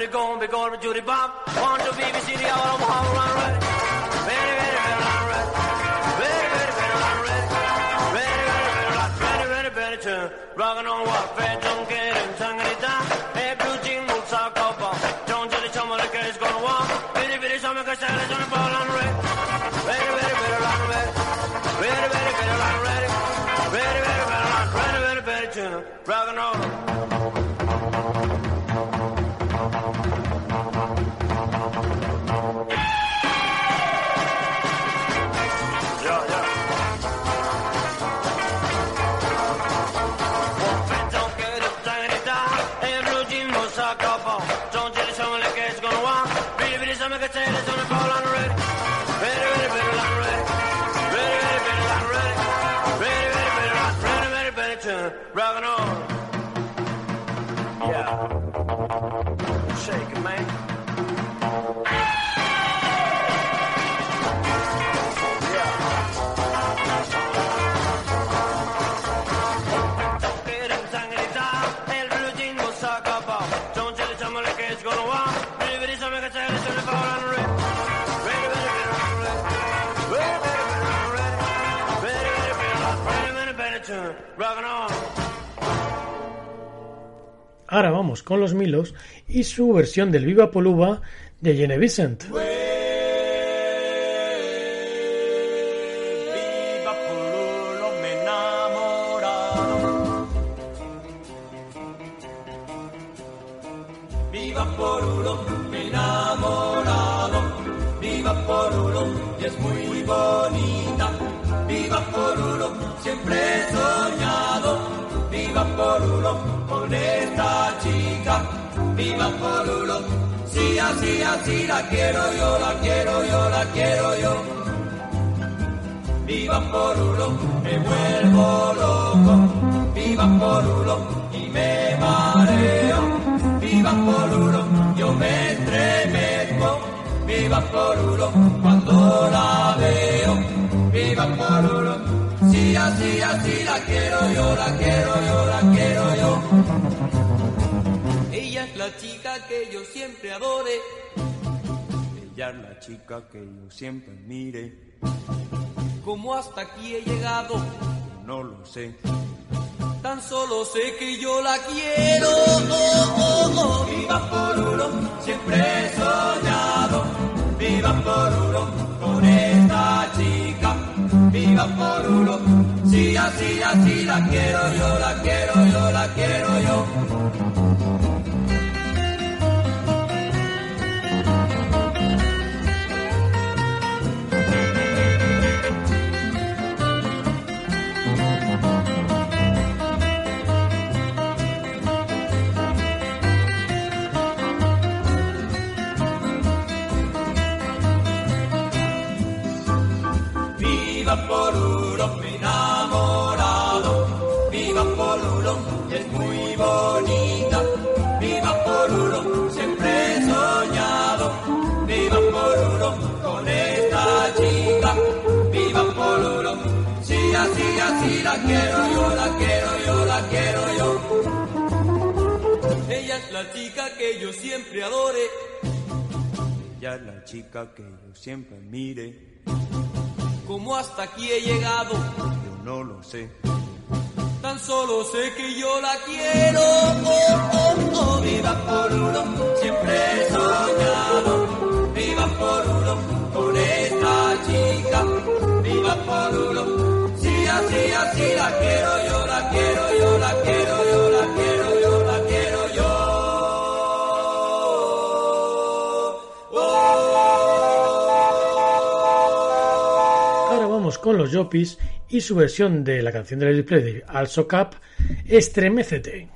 go down to the go, be go to the bop. One, two, BBC, the all of them, on ready. Ready, ready, ready, on ready. Ready, ready, ready, on ready. Ready, ready, ready, on ready, ready, ready, tune. Rockin' on, walk, fat, don't get it, tongue it down. Ahora vamos con los Milos y su versión del Viva Poluba de Jenny Vicent. Chica que yo siempre adore. Ella es la chica que yo siempre mire. ¿Cómo hasta aquí he llegado? No lo sé. Tan solo sé que yo la quiero. Oh, oh, oh. Viva Polulo, siempre he soñado. Viva Polulo, con esta chica. Viva Polulo, sí, así, así la quiero yo, la quiero yo, la quiero yo. Chica que yo siempre mire. ¿Cómo hasta aquí he llegado? Yo no lo sé. Tan solo sé que yo la quiero. Oh, oh, oh. Viva Polulo, siempre he soñado. Viva Polulo, con esta chica. Viva Polulo, sí, así, así la quiero yo, la quiero yo, la quiero los Yopis y su versión de la canción de Lady Play de Also Cap, Estremécete.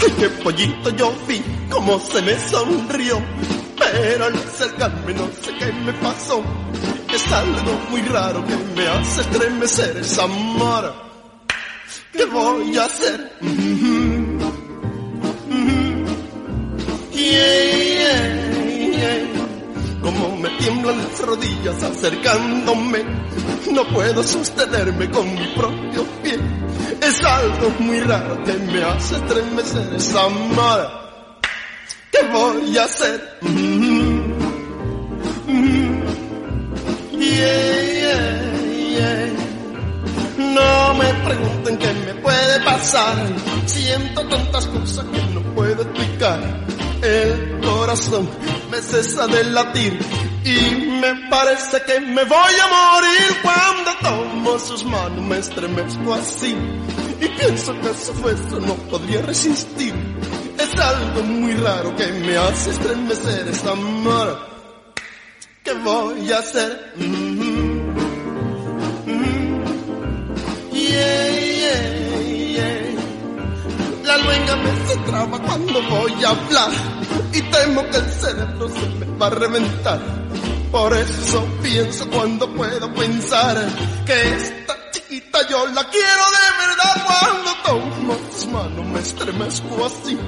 Ay, qué pollito yo vi cómo se me sonrió. Pero al acercarme no sé qué me pasó. Es algo muy raro que me hace estremecer esa mara. ¿Qué voy a hacer? Como me tiemblan las rodillas acercándome. No puedo sostenerme con mi propio pie. Es algo muy raro que me hace estremecer esa mara. ¿Qué voy a hacer? Mhm. Mhm. Yeah, yeah, yeah. No me pregunten qué me puede pasar. Siento tantas cosas que no puedo explicar. El corazón me cesa de latir y me parece que me voy a morir cuando tomo sus manos me estremezco así y pienso que su beso no podría resistir. Es algo muy raro que me hace estremecer esta amor. ¿Qué voy a hacer? Mhm. Mhm. Yeah, yeah, yeah. La luenga me se traba cuando voy a hablar y temo que el cerebro se me va a reventar. Por eso pienso cuando puedo pensar que esta chiquita yo la quiero de verdad. Cuando tomo mano me estremezco así.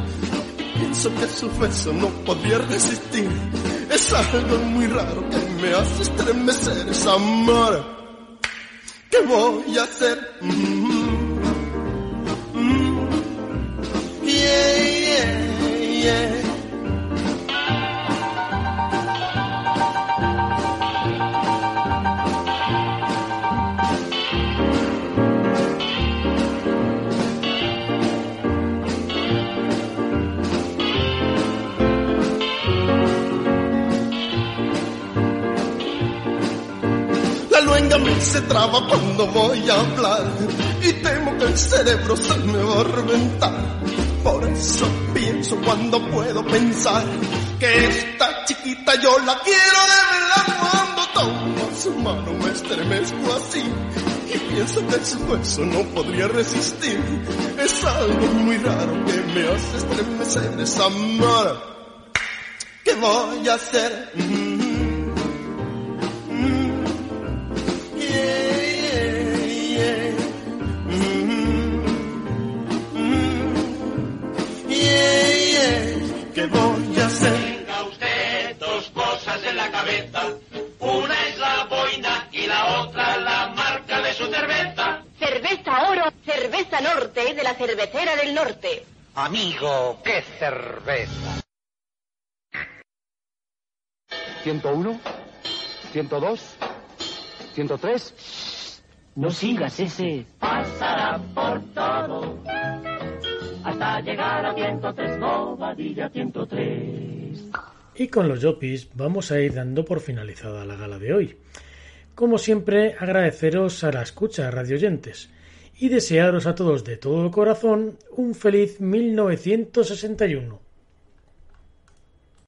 Pienso que su beso no podía resistir. Es algo muy raro que me hace estremecer, es amor. ¿Qué voy a hacer? Mm -hmm. Yeah, yeah, yeah. Se traba cuando voy a hablar y temo que el cerebro se me va a reventar. Por eso pienso cuando puedo pensar que esta chiquita yo la quiero de verdad cuando tomo su mano me estremezco así y pienso que su beso no podría resistir. Es algo muy raro que me hace estremecer esa mano. ¿Qué voy a hacer? La cervecera del norte. Amigo, qué cerveza. 101, 102, 103. No sigas ese. Pasará por todo hasta llegar a 103, Bobadilla 103. Y con los Yopis vamos a ir dando por finalizada la gala de hoy. Como siempre, agradeceros a la escucha, radioyentes, y desearos a todos de todo corazón un feliz 1961